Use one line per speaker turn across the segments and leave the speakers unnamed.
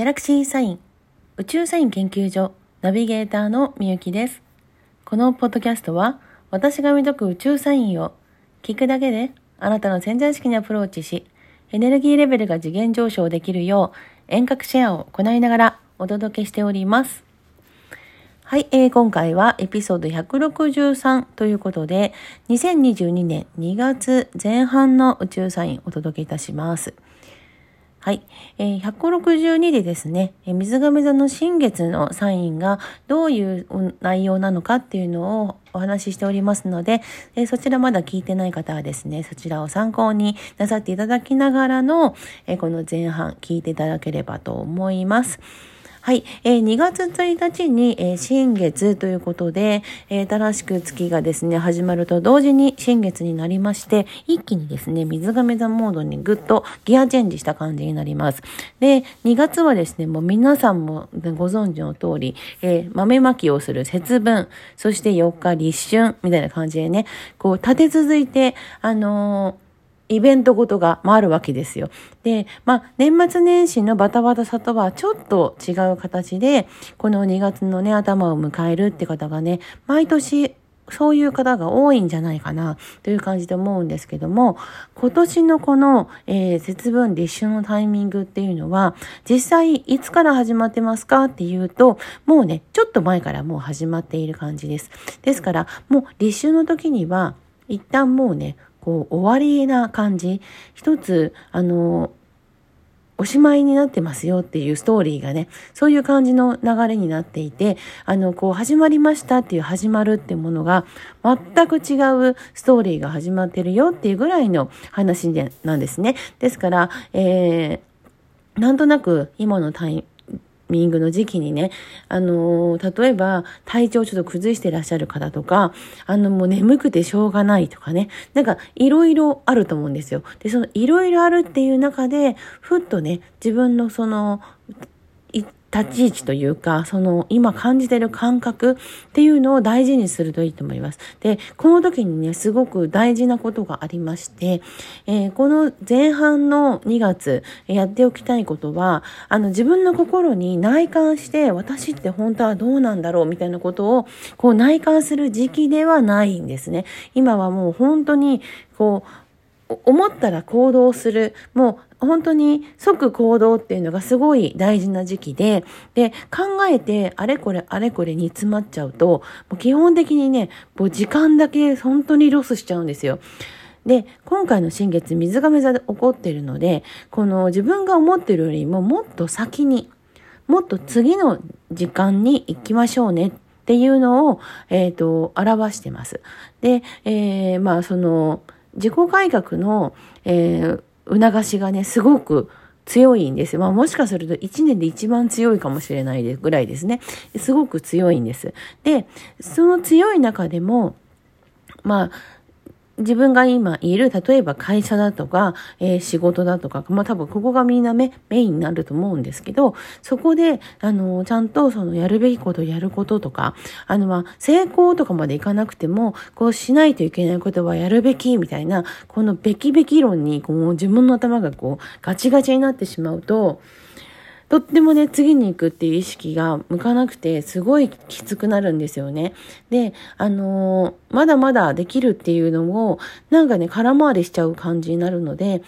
ギャラクシーサイン宇宙サイン研究所ナビゲーターのみゆきです。このポッドキャストは私が見解く宇宙サインを聞くだけであなたの潜在意識にアプローチしエネルギーレベルが次元上昇できるよう遠隔シェアを行いながらお届けしております。はい、えー、今回はエピソード163ということで、2022年2月前半の宇宙サインをお届けいたします。はい。えー、162でですね、水亀座の新月のサインがどういう内容なのかっていうのをお話ししておりますので、そちらまだ聞いてない方はですね、そちらを参考になさっていただきながらの、この前半聞いていただければと思います。はい、えー、2月1日に、えー、新月ということで、えー、新しく月がですね、始まると同時に新月になりまして、一気にですね、水亀座モードにぐっとギアチェンジした感じになります。で、2月はですね、もう皆さんもご存知の通り、えー、豆まきをする節分、そして4日立春みたいな感じでね、こう立て続いて、あのーイベントごとがまあるわけですよ。で、まあ、年末年始のバタバタさとはちょっと違う形で、この2月のね、頭を迎えるって方がね、毎年そういう方が多いんじゃないかなという感じで思うんですけども、今年のこの、えー、節分立春のタイミングっていうのは、実際いつから始まってますかっていうと、もうね、ちょっと前からもう始まっている感じです。ですから、もう立春の時には、一旦もうね、こう終わりな感じ一つあのおしまいになってますよっていうストーリーがね、そういう感じの流れになっていて、あの、こう始まりましたっていう始まるってものが全く違うストーリーが始まってるよっていうぐらいの話でなんですね。ですから、えー、なんとなく今のタイミングの時期にね、あのー、例えば体調ちょっと崩してらっしゃる方とか、あの、もう眠くてしょうがないとかね、なんかいろいろあると思うんですよ。で、そのいろいろあるっていう中で、ふっとね、自分のその、立ち位置というか、その今感じてる感覚っていうのを大事にするといいと思います。で、この時にね、すごく大事なことがありまして、えー、この前半の2月やっておきたいことは、あの自分の心に内観して、私って本当はどうなんだろうみたいなことを、こう内観する時期ではないんですね。今はもう本当に、こう、思ったら行動する、もう本当に即行動っていうのがすごい大事な時期で、で、考えてあれこれあれこれ煮詰まっちゃうと、もう基本的にね、もう時間だけ本当にロスしちゃうんですよ。で、今回の新月、水亀座で起こってるので、この自分が思ってるよりももっと先に、もっと次の時間に行きましょうねっていうのを、えっ、ー、と、表してます。で、えー、まあ、その、自己改革の、えー、促しがね、すごく強いんです。まあもしかすると1年で一番強いかもしれないぐらいですね。すごく強いんです。で、その強い中でも、まあ、自分が今いる、例えば会社だとか、えー、仕事だとか、まあ多分ここがみんなメメインになると思うんですけど、そこで、あの、ちゃんとそのやるべきことやることとか、あの、まあ、成功とかまでいかなくても、こうしないといけないことはやるべきみたいな、このべきべき論に、こう自分の頭がこうガチガチになってしまうと、とってもね、次に行くっていう意識が向かなくて、すごいきつくなるんですよね。で、あのー、まだまだできるっていうのも、なんかね、空回りしちゃう感じになるので、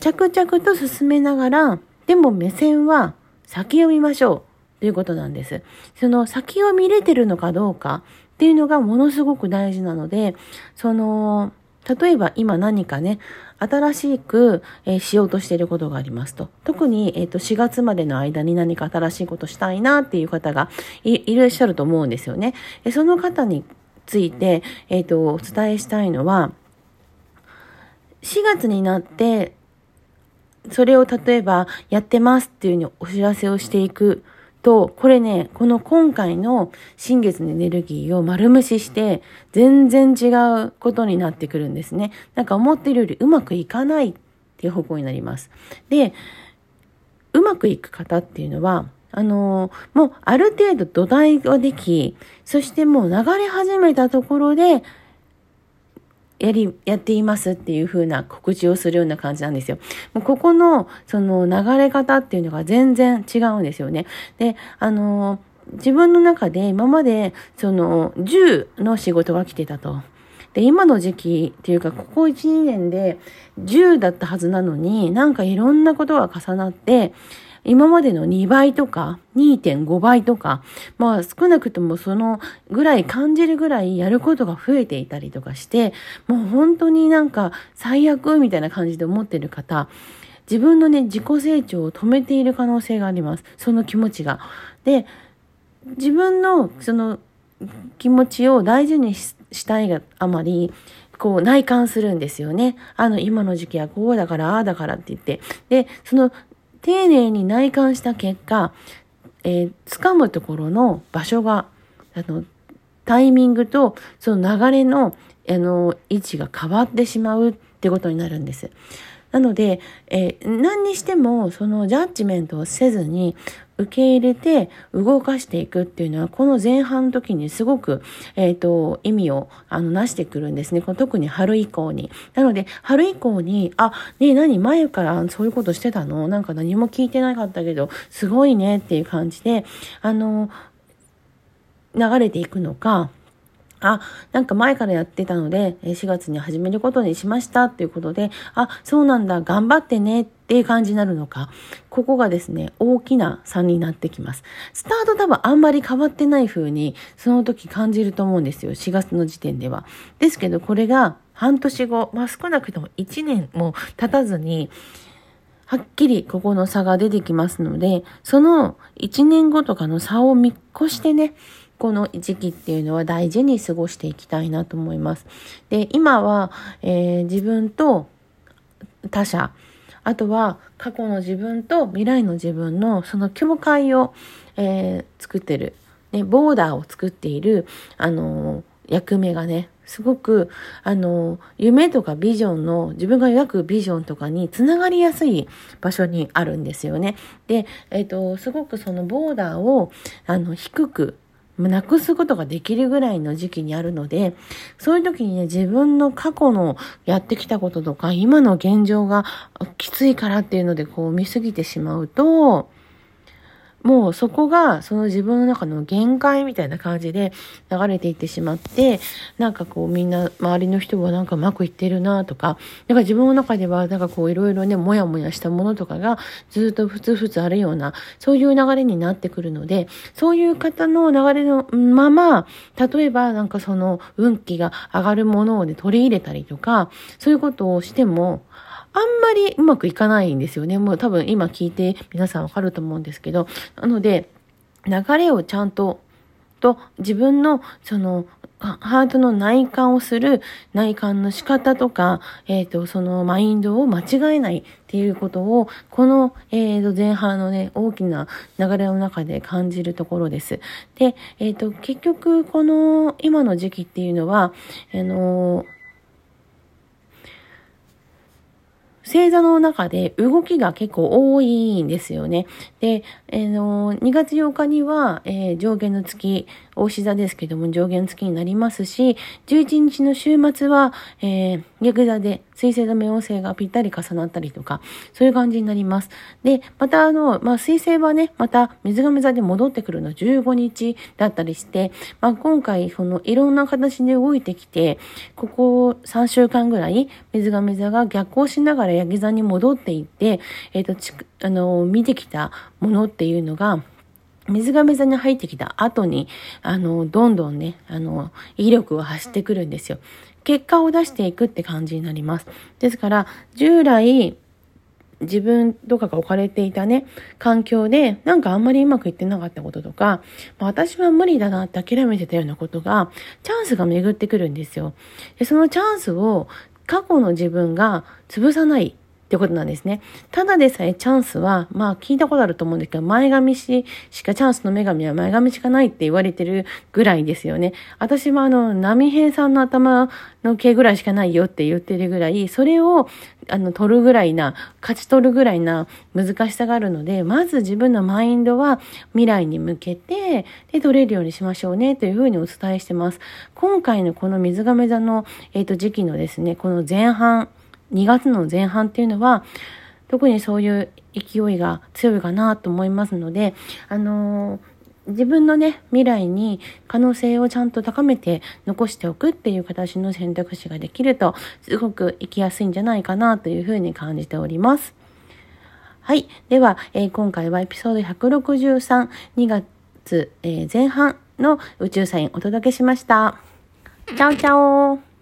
着々と進めながら、でも目線は先を見ましょうということなんです。その先を見れてるのかどうかっていうのがものすごく大事なので、その、例えば今何かね、新しく、えー、しようとしていることがありますと。特に、えーと、4月までの間に何か新しいことしたいなっていう方がいらっしゃると思うんですよね。えその方について、えっ、ー、と、お伝えしたいのは、4月になって、それを例えばやってますっていうふうにお知らせをしていくと、これね、この今回の新月のエネルギーを丸無視して、全然違うことになってくるんですね。なんか思ってるよりうまくいかないっていう方向になります。で、うまくいく方っていうのは、あの、もうある程度土台ができ、そしてもう流れ始めたところで、やり、やっていますっていう風な告知をするような感じなんですよ。もうここの、その流れ方っていうのが全然違うんですよね。で、あの、自分の中で今まで、その、10の仕事が来てたと。で、今の時期っていうか、ここ1、2年で10だったはずなのに、なんかいろんなことが重なって、今までの2倍とか2.5倍とか、まあ少なくともそのぐらい感じるぐらいやることが増えていたりとかして、もう本当になんか最悪みたいな感じで思ってる方、自分のね、自己成長を止めている可能性があります。その気持ちが。で、自分のその気持ちを大事にしたいがあまり、こう内観するんですよね。あの、今の時期はこうだから、ああだからって言って。で、その丁寧に内観した結果、えー、掴むところの場所が、あの、タイミングとその流れの、あの、位置が変わってしまうってことになるんです。なので、えー、何にしてもそのジャッジメントをせずに受け入れて動かしていくっていうのは、この前半の時にすごく、えっ、ー、と、意味を、あの、なしてくるんですね。この特に春以降に。なので、春以降に、あ、ねえ、何前からそういうことしてたの？なんか何も聞いてなかったけど、すごいねっていう感じで、あの、流れていくのか、あ、なんか前からやってたので、4月に始めることにしましたっていうことで、あ、そうなんだ、頑張ってねっていう感じになるのか、ここがですね、大きな差になってきます。スタート多分あんまり変わってない風に、その時感じると思うんですよ。4月の時点では。ですけど、これが半年後、まあ少なくとも1年も経たずに、はっきりここの差が出てきますので、その1年後とかの差を見越してね、この時期っていうのは大事に過ごしていきたいなと思います。で、今は、えー、自分と他者、あとは過去の自分と未来の自分のその境界を、えー、作ってる、ね、ボーダーを作っている、あのー、役目がね、すごく、あの、夢とかビジョンの、自分が描くビジョンとかにつながりやすい場所にあるんですよね。で、えっ、と、すごくそのボーダーを、あの、低く、なくすことができるぐらいの時期にあるので、そういう時にね、自分の過去のやってきたこととか、今の現状がきついからっていうので、こう見すぎてしまうと、もうそこがその自分の中の限界みたいな感じで流れていってしまって、なんかこうみんな周りの人はなんかうまくいってるなとか、なんか自分の中ではなんかこういろいろね、もやもやしたものとかがずっとふつふつあるような、そういう流れになってくるので、そういう方の流れのまま、例えばなんかその運気が上がるものをね、取り入れたりとか、そういうことをしても、あんまりうまくいかないんですよね。もう多分今聞いて皆さんわかると思うんですけど。なので、流れをちゃんと、と自分のそのハートの内観をする内観の仕方とか、えっ、ー、と、そのマインドを間違えないっていうことを、この、えっ、ー、と、前半のね、大きな流れの中で感じるところです。で、えっ、ー、と、結局、この今の時期っていうのは、あの星座の中で動きが結構多いんですよね。で、えー、の2月8日には、えー、上下の月、大志座ですけども上下の月になりますし、11日の週末は、えー、逆座で水星と冥王星がぴったり重なったりとか、そういう感じになります。で、またあの、まあ、水星はね、また水亀座で戻ってくるのは15日だったりして、まあ、今回そのいろんな形で動いてきて、ここ3週間ぐらい水亀座が逆行しながらヤギ座に戻っていって、えっ、ー、と、ちあの、見てきたものっていうのが、水亀座に入ってきた後に、あの、どんどんね、あの、威力を発してくるんですよ。結果を出していくって感じになります。ですから、従来、自分とかが置かれていたね、環境で、なんかあんまりうまくいってなかったこととか、まあ、私は無理だなって諦めてたようなことが、チャンスが巡ってくるんですよ。でそのチャンスを過去の自分が潰さないってことなんですね。ただでさえチャンスは、まあ聞いたことあると思うんですけど、前髪ししかチャンスの女神は前髪しかないって言われてるぐらいですよね。私もあの、波平さんの頭の毛ぐらいしかないよって言ってるぐらい、それをあの、取るぐらいな、勝ち取るぐらいな難しさがあるので、まず自分のマインドは未来に向けて、で、取れるようにしましょうねというふうにお伝えしてます。今回のこの水亀座の、えっ、ー、と、時期のですね、この前半、2月の前半っていうのは、特にそういう勢いが強いかなと思いますので、あのー、自分のね、未来に可能性をちゃんと高めて残しておくっていう形の選択肢ができると、すごく生きやすいんじゃないかなというふうに感じております。はい。では、えー、今回はエピソード163、2月、えー、前半の宇宙サインお届けしました。チャオチャオ